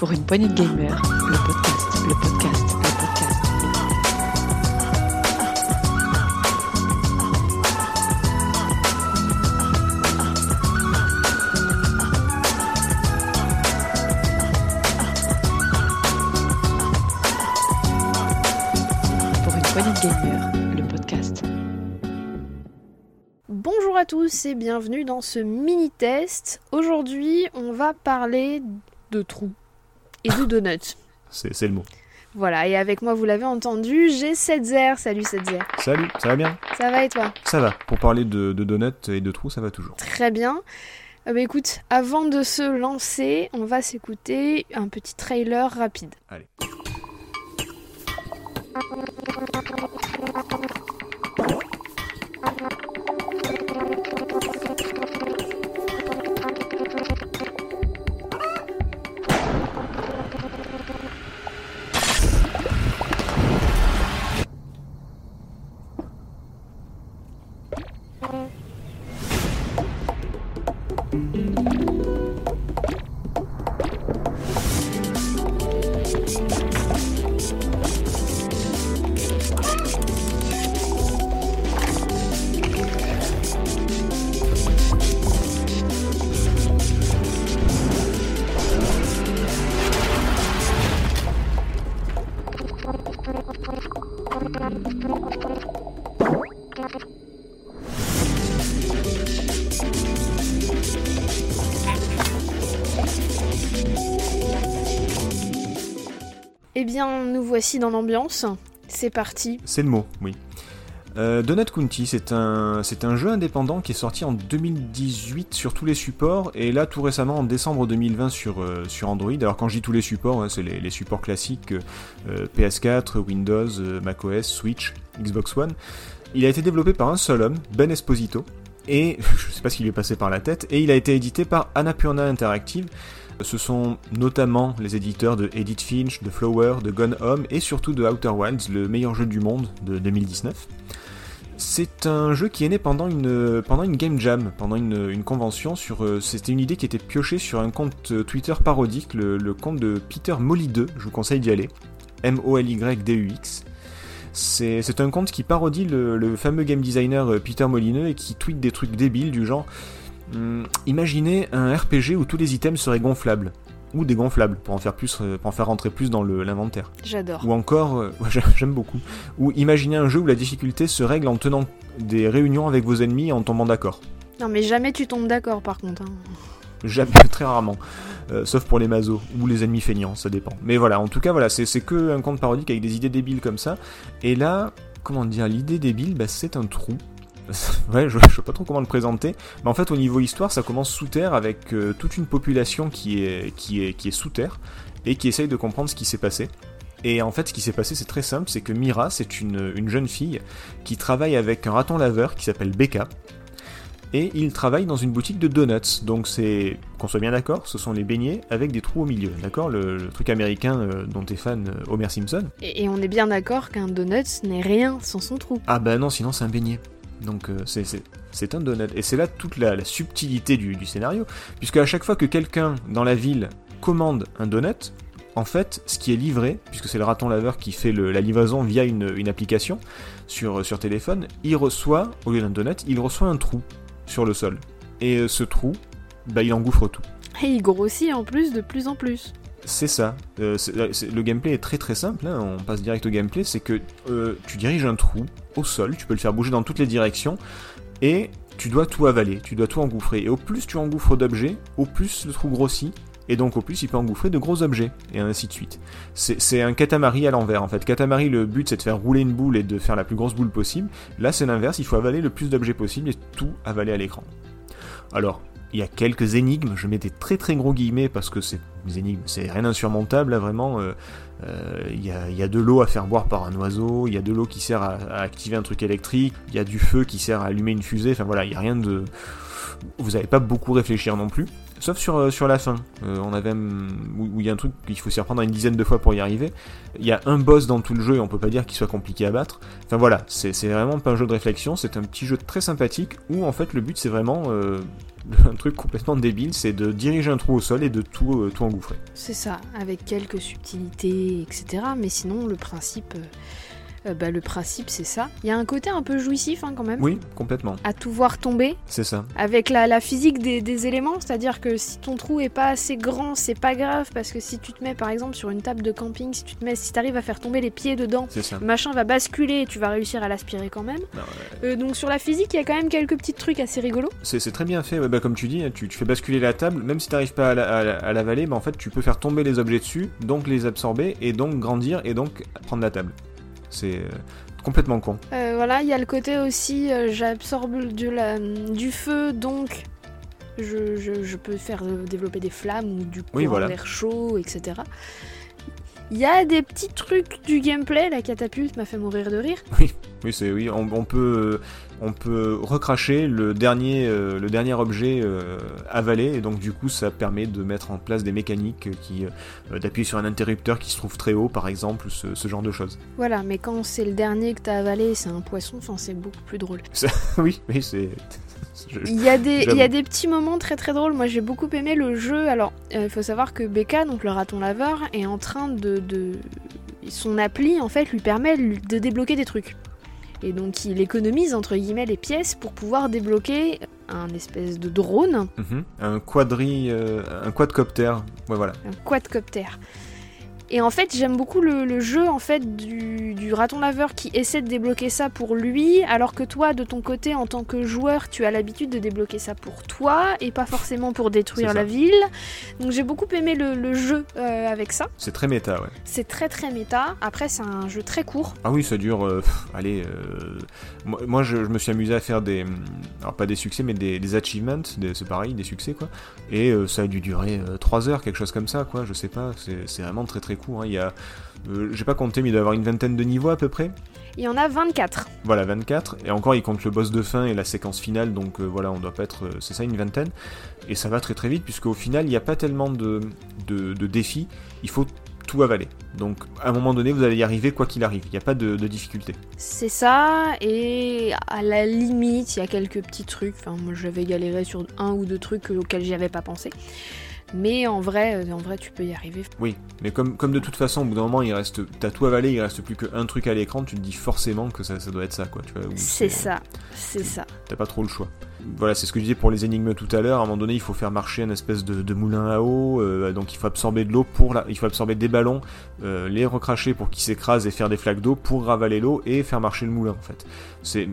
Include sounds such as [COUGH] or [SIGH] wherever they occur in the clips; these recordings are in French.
Pour une poignée de gamers, le podcast, le podcast, le podcast. Pour une poignée de gamers, le podcast. Bonjour à tous et bienvenue dans ce mini-test. Aujourd'hui, on va parler de trous et de donuts. C'est c'est le mot. voilà, et avec moi, vous l'avez entendu, j'ai Setzer. Salut Setzer. Salut, ça va bien? Ça va et toi? Ça va. Pour parler de, de donuts et de trous, ça va toujours. Très bien. Euh, bah, écoute, avant de se lancer, on va s'écouter un petit trailer rapide. Allez. Eh bien, nous voici dans l'ambiance. C'est parti. C'est le mot, oui. Euh, Donut County, c'est un, jeu indépendant qui est sorti en 2018 sur tous les supports et là tout récemment en décembre 2020 sur, euh, sur Android. Alors quand je dis tous les supports, hein, c'est les, supports classiques euh, PS4, Windows, macOS, Switch, Xbox One. Il a été développé par un seul homme, Ben Esposito, et [LAUGHS] je sais pas ce qui lui est passé par la tête, et il a été édité par Annapurna Interactive. Ce sont notamment les éditeurs de Edith Finch, de Flower, de Gone Home et surtout de Outer Wilds, le meilleur jeu du monde de 2019. C'est un jeu qui est né pendant une, pendant une game jam, pendant une, convention. Sur, euh, c'était une idée qui était piochée sur un compte euh, Twitter parodique, le, compte de Peter Molly2. Je vous conseille d'y aller. M-O-L-Y-D-U-X. C'est, c'est un compte qui parodie le, le fameux game designer euh, Peter Molineux et qui tweet des trucs débiles du genre Hum, imaginez un RPG où tous les items seraient gonflables. Ou dégonflables, pour en faire, plus, euh, pour en faire rentrer plus dans l'inventaire. J'adore. Ou encore, euh, [LAUGHS] j'aime beaucoup. Ou imaginez un jeu où la difficulté se règle en tenant des réunions avec vos ennemis et en tombant d'accord. Non, mais jamais tu tombes d'accord par contre. hein. Jamais, [LAUGHS] très rarement. Euh, sauf pour les mazos ou les ennemis feignants, ça dépend. Mais voilà, en tout cas, voilà, c'est que un compte parodique avec des idées débiles comme ça. Et là, comment dire, l'idée débile, bah, c'est un trou. [LAUGHS] ouais, je, je sais pas trop comment le présenter. Mais en fait, au niveau histoire, ça commence sous terre avec euh, toute une population qui est, qui, est, qui est sous terre et qui essaye de comprendre ce qui s'est passé. Et en fait, ce qui s'est passé, c'est très simple, c'est que Mira, c'est une, une jeune fille qui travaille avec un raton laveur qui s'appelle Becca. Et il travaille dans une boutique de donuts. Donc c'est, qu'on soit bien d'accord, ce sont les beignets avec des trous au milieu. D'accord le, le truc américain euh, dont est fan euh, Homer Simpson? Et, et on est bien d'accord qu'un donut n'est rien sans son trou. Ah bah non, sinon c'est un beignet. Donc euh, c'est- un donut. Et c'est là toute la, subtilité du, scénario. Puisque à chaque fois que quelqu'un dans la ville commande un donut, en fait, ce qui est livré, puisque c'est le raton laveur qui fait la livraison via une, une application sur, sur téléphone, il reçoit, au lieu d'un donut, il reçoit un trou sur le sol. Et euh, ce trou, bah, il engouffre tout. Et il grossit en plus de plus en plus. C'est ça. Euh, euh, le gameplay est très très simple. hein, On passe direct au gameplay. C'est que euh, tu diriges un trou au sol. Tu peux le faire bouger dans toutes les directions. Et tu dois tout avaler. Tu dois tout engouffrer. Et au plus tu engouffres d'objets, au plus le trou grossit. Et donc au plus il peut engouffrer de gros objets. Et ainsi de suite. C'est c'est un katamari à l'envers en fait. Katamari, le but c'est de faire rouler une boule et de faire la plus grosse boule possible. Là c'est l'inverse. Il faut avaler le plus d'objets possible et tout avaler à l'écran. Alors, il y a quelques énigmes, je mets très très gros guillemets parce que c'est énigmes, c'est rien d'insurmontable vraiment. euh, euh, Il y, a, de l'eau à faire boire par un oiseau, il y a de l'eau qui sert à, activer un truc électrique, il y a du feu qui sert à allumer une fusée, enfin voilà, il y a rien de... Vous n'avez pas beaucoup réfléchir non plus. Sauf sur, euh, sur la fin. Euh, on avait hum, où il y a un truc qu'il faut s'y reprendre une dizaine de fois pour y arriver. Il y a un boss dans tout le jeu et on peut pas dire qu'il soit compliqué à battre. Enfin voilà, c'est vraiment pas un jeu de réflexion, c'est un petit jeu très sympathique où en fait le but c'est vraiment euh, [LAUGHS] un truc complètement débile, c'est de diriger un trou au sol et de tout, tout engouffrer. C'est ça, avec quelques subtilités, etc. Mais sinon, le principe, euh, bah, le principe, c'est ça. Il y a un côté un peu jouissif hein, quand même. Oui, complètement, À tout voir tomber, c'est ça. avec la, la physique des, des éléments, c'est-à-dire que si ton trou est pas assez grand, c'est pas grave, parce que si tu te mets par exemple sur une table de camping, si tu te mets, si t'arrives à faire tomber les pieds dedans, le machin va basculer et tu vas réussir à l'aspirer quand même. Non, Euh, donc sur la physique, il y a quand même quelques petits trucs assez rigolos. C'est très bien fait, ouais, bah, comme tu dis, tu, tu fais basculer la table, même si t'arrives pas à la- à la- l'avaler, bah, en fait tu peux faire tomber les objets dessus, donc les absorber, et donc grandir, et donc prendre la table. C'est euh, complètement con. Euh, voilà, il y a le côté aussi, euh, j'absorbe de la- du feu, donc je, je- je peux faire développer des flammes ou du Oui, voilà. d'air chaud, etc. Il y a des petits trucs du gameplay, la catapulte m'a fait mourir de rire. Oui, c'est oui, on, on peut on peut recracher le dernier euh, le dernier objet euh, avalé et donc du coup ça permet de mettre en place des mécaniques qui euh, d'appuyer sur un interrupteur qui se trouve très haut par exemple, ce, ce genre de choses. Voilà, mais quand c'est le dernier que t'as avalé, c'est un poisson, enfin c'est beaucoup plus drôle. [LAUGHS] oui, oui, c'est Il y, a des, il y a des petits moments très très drôles. Moi j'ai beaucoup aimé le jeu. Alors il faut savoir que Becca, donc le raton laveur, est en train de, de- Son appli en fait lui permet de débloquer des trucs. Et donc il économise entre guillemets les pièces pour pouvoir débloquer un espèce de drone, Mhm. un quadri euh, un quadcopter. Ouais voilà. un quadcopter. Et en fait, j'aime beaucoup le, le jeu en fait du, du raton laveur qui essaie de débloquer ça pour lui, alors que toi, de ton côté, en tant que joueur, tu as l'habitude de débloquer ça pour toi et pas forcément pour détruire la ville. Donc j'ai beaucoup aimé le, le jeu euh, avec ça. C'est très méta, ouais. C'est très très méta. Après, c'est un jeu très court. Ah oui, ça dure. euh, pff, allez, euh, moi, moi, je, je me suis amusé à faire des. Alors pas des succès, mais des, des achievements, c'est pareil, des succès quoi. Et ça a dû durer 3 heures, quelque chose comme ça quoi, je sais pas. C'est c'est vraiment très très court. hein. Il y a. euh, J'ai pas compté, mais il doit y avoir une vingtaine de niveaux à peu près. Il y en a 24. Voilà, 24. Et encore, il compte le boss de fin et la séquence finale, donc euh, voilà, on doit pas être. euh, C'est ça, une vingtaine. Et ça va très très vite, puisqu'au final, il n'y a pas tellement de, de, de défis. Il faut tout avaler. Donc, à un moment donné, vous allez y arriver quoi qu'il arrive. Il n'y a pas de, de difficulté. C'est ça, et à la limite, il y a quelques petits trucs. Enfin, moi, j'avais galéré sur un ou deux trucs auxquels j'y avais pas pensé. Mais en vrai, euh, en vrai, tu peux y arriver. Oui, mais comme, comme de toute façon, au bout d'un moment, il reste, t'as tout avalé, il reste plus qu'un truc à l'écran, tu te dis forcément que ça, ça doit être ça, quoi. Tu vois, ou C'est ça, c'est ça. T'as pas trop le choix. Voilà, c'est ce que je disais pour les énigmes tout à l'heure. À un moment donné, il faut faire marcher un espèce de, de moulin à eau, euh, donc il faut absorber de l'eau pour la, il faut absorber des ballons, euh, les recracher pour qu'ils s'écrasent et faire des flaques d'eau pour ravaler l'eau et faire marcher le moulin, en fait. C'est,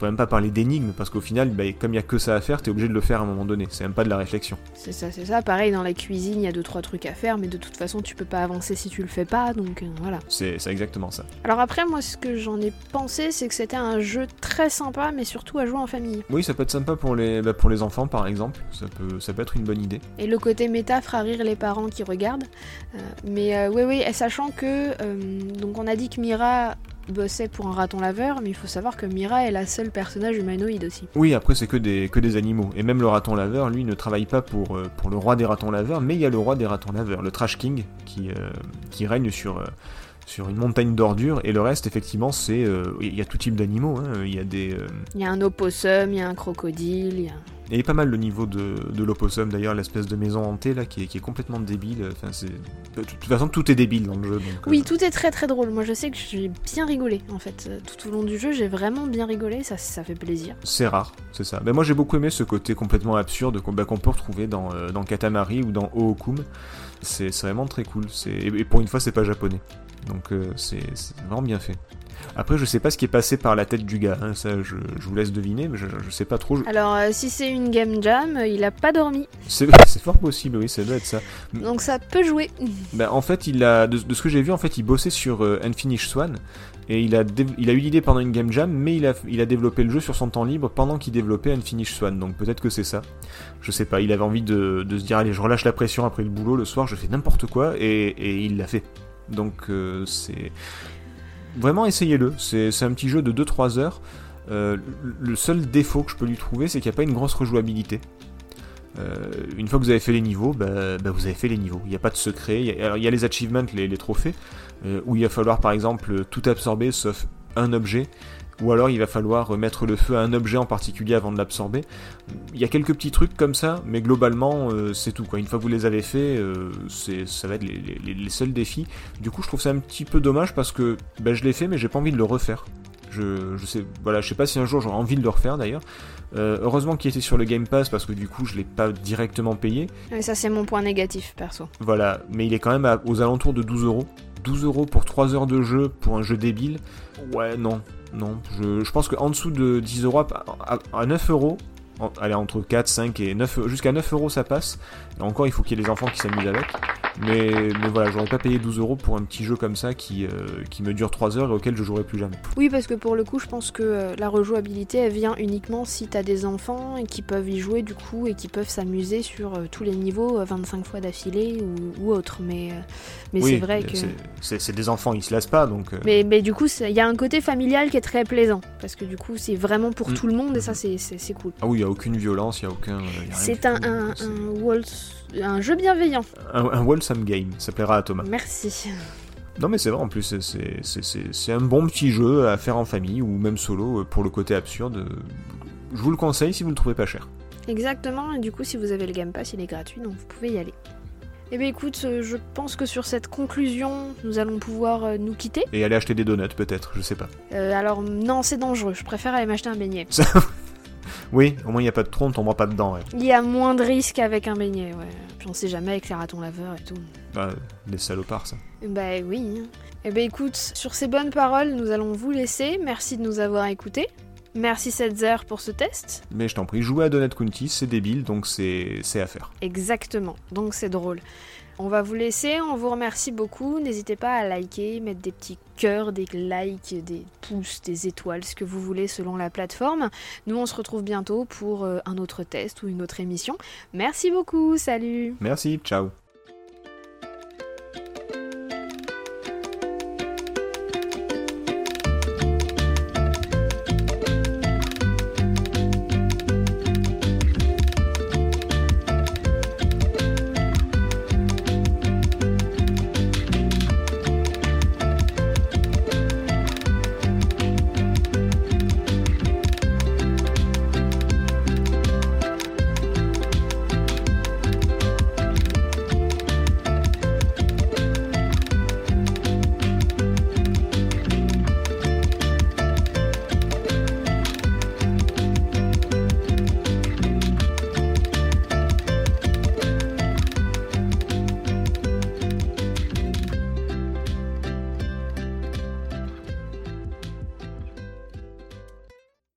peut même pas parler d'énigmes parce qu'au final, bah, comme il y a que ça à faire, t'es obligé de le faire à un moment donné. C'est même pas de la réflexion. C'est ça, c'est ça. Pareil, dans la cuisine, il y a deux, trois trucs à faire, mais de toute façon, tu peux pas avancer si tu le fais pas, donc euh, voilà. C'est, exactement ça. Alors après, moi, ce que j'en ai pensé, c'est que c'était un jeu très sympa, mais surtout à jouer en famille. Oui, ça peut être sympa pour les, bah, pour les enfants, par exemple. Ça peut, ça peut être une bonne idée. Et le côté méta fera rire les parents qui regardent. Euh, mais euh, oui, oui, sachant que. donc, on a dit que Mira bossait pour un raton laveur, mais il faut savoir que Mira est la seule personnage humanoïde aussi. Oui, après c'est que des, que des animaux. Et même le raton laveur, lui, ne travaille pas pour, euh, pour le roi des ratons laveurs, mais il y a le roi des ratons laveurs, le Trash King, qui, euh, règne sur, euh, sur une montagne d'ordures. Et le reste, effectivement, c'est. euh, Il y a tout type d'animaux. hein. Il y a des. euh, Il y a un opossum, il y a un crocodile, il y a. Et il pas mal le niveau de, de l'opossum, d'ailleurs, l'espèce de maison hantée, là, qui est, qui est complètement débile. Enfin, c'est... De toute façon, tout est débile dans le jeu. Donc, Oui, euh, tout est très très drôle. Moi, je sais que j'ai bien rigolé en fait. Tout au long du jeu, j'ai vraiment bien rigolé. Ça, ça fait plaisir. C'est rare, c'est ça. Mais moi j'ai beaucoup aimé ce côté complètement absurde qu'on bah, qu'on peut retrouver dans, euh, dans Katamari ou dans Ookum. C'est c'est vraiment très cool. C'est- Et, et pour une fois, c'est pas japonais. Donc euh, c'est vraiment bien fait. Après, je sais pas ce qui est passé par la tête du gars. hein. Ça, je, je vous laisse deviner, mais je, je sais pas trop. Je- Alors, euh, si c'est une game jam, euh, il a pas dormi. C'est [LAUGHS] fort possible, oui, ça doit être ça. Donc, ça peut jouer. Bah, en fait, il a, de, de ce que j'ai vu, en fait, il bossait sur euh, Unfinished Swan. Et il a, dé- il a eu l'idée pendant une game jam, mais il a, il a développé le jeu sur son temps libre pendant qu'il développait Unfinished Swan. Donc peut-être que c'est ça. Je sais pas, il avait envie de, de se dire, allez, je relâche la pression après le boulot, le soir, je fais n'importe quoi, et, et il l'a fait. Donc euh, c'est... Vraiment, essayez-le. C'est un petit jeu de 2-3 heures. Euh, le- seul défaut que je peux lui trouver, c'est qu'il n'y a pas une grosse rejouabilité. Euh, une fois que vous avez fait les niveaux, bah, bah, vous avez fait les niveaux. Il n'y a pas de secret. Il y a, les achievements, les, trophées, où il va falloir par exemple tout absorber sauf un objet. Ou alors il va falloir mettre le feu à un objet en particulier avant de l'absorber. Il y a quelques petits trucs comme ça, mais globalement euh, c'est tout. Quoi. Une fois que vous les avez faits, euh, c'est- ça va être les, les- les seuls défis. Du coup je trouve ça un petit peu dommage parce que bah, je l'ai fait mais j'ai pas envie de le refaire. Je, je sais, voilà, je sais pas si un jour j'aurai envie de le refaire d'ailleurs. Euh, heureusement qu'il était sur le Game Pass parce que du coup je l'ai pas directement payé. Et ça, c'est mon point négatif, perso. Voilà, mais il est quand même à- aux alentours de 12 euros. 12 euros pour 3 heures de jeu pour un jeu débile. Ouais, non, non. Je, pense qu'en dessous de 10 euros, à, à- à 9 euros, allez, entre 4, 5 et 9, jusqu'à 9 euros ça passe. Et encore, il faut qu'il y ait des enfants qui s'amusent avec. Mais, mais voilà, j'aurais pas payé 12 euros pour un petit jeu comme ça qui, euh, qui me dure 3 heures et auquel je jouerai plus jamais. Oui, parce que pour le coup, je pense que euh, la rejouabilité, elle vient uniquement si t'as des enfants et qui peuvent y jouer du coup et qui peuvent s'amuser sur euh, tous les niveaux euh, 25 fois d'affilée ou, ou autre. Mais, mais Oui, c'est vrai que. c'est- des enfants, ils se lassent pas donc. Mais, mais du coup, il y a un côté familial qui est très plaisant. Parce que du coup, c'est vraiment pour Mm. tout le monde et ça, c'est- c'est cool. Ah oui, il y a aucune violence, il y a aucun. C'est un, un, un, waltz- un jeu bienveillant. un, un game, ça plaira à Thomas. Merci. Non mais c'est vrai en plus c'est- un bon petit jeu à faire en famille ou même solo euh, pour le côté absurde. Je vous le conseille si vous le trouvez pas cher. Exactement, et du coup, si vous avez le Game Pass, il est gratuit, donc vous pouvez y aller. Eh bien écoute, euh, je pense que sur cette conclusion, nous allons pouvoir euh, nous quitter. Et aller acheter des donuts peut-être, je sais pas. Euh, alors non, c'est dangereux, je préfère aller m'acheter un beignet. [LAUGHS] Oui, au moins il n'y a pas de tronc, on tombera pas dedans. Ouais. Il y a moins de risques avec un beignet, ouais. Puis on sait jamais avec les ratons laveurs et tout. Bah, des salopards ça. Bah oui. hein. Eh bien écoute, sur ces bonnes paroles, nous allons vous laisser. Merci de nous avoir écoutés. Merci Setzer pour ce test. Mais je t'en prie, jouer à Donut County, c'est débile donc c'est c'est à faire. Exactement, donc c'est drôle. On va vous laisser, on vous remercie beaucoup. N'hésitez pas à liker, mettre des petits cœurs, des likes, des pouces, des étoiles, ce que vous voulez selon la plateforme. Nous, on se retrouve bientôt pour euh, un autre test ou une autre émission. Merci beaucoup, salut Merci, ciao.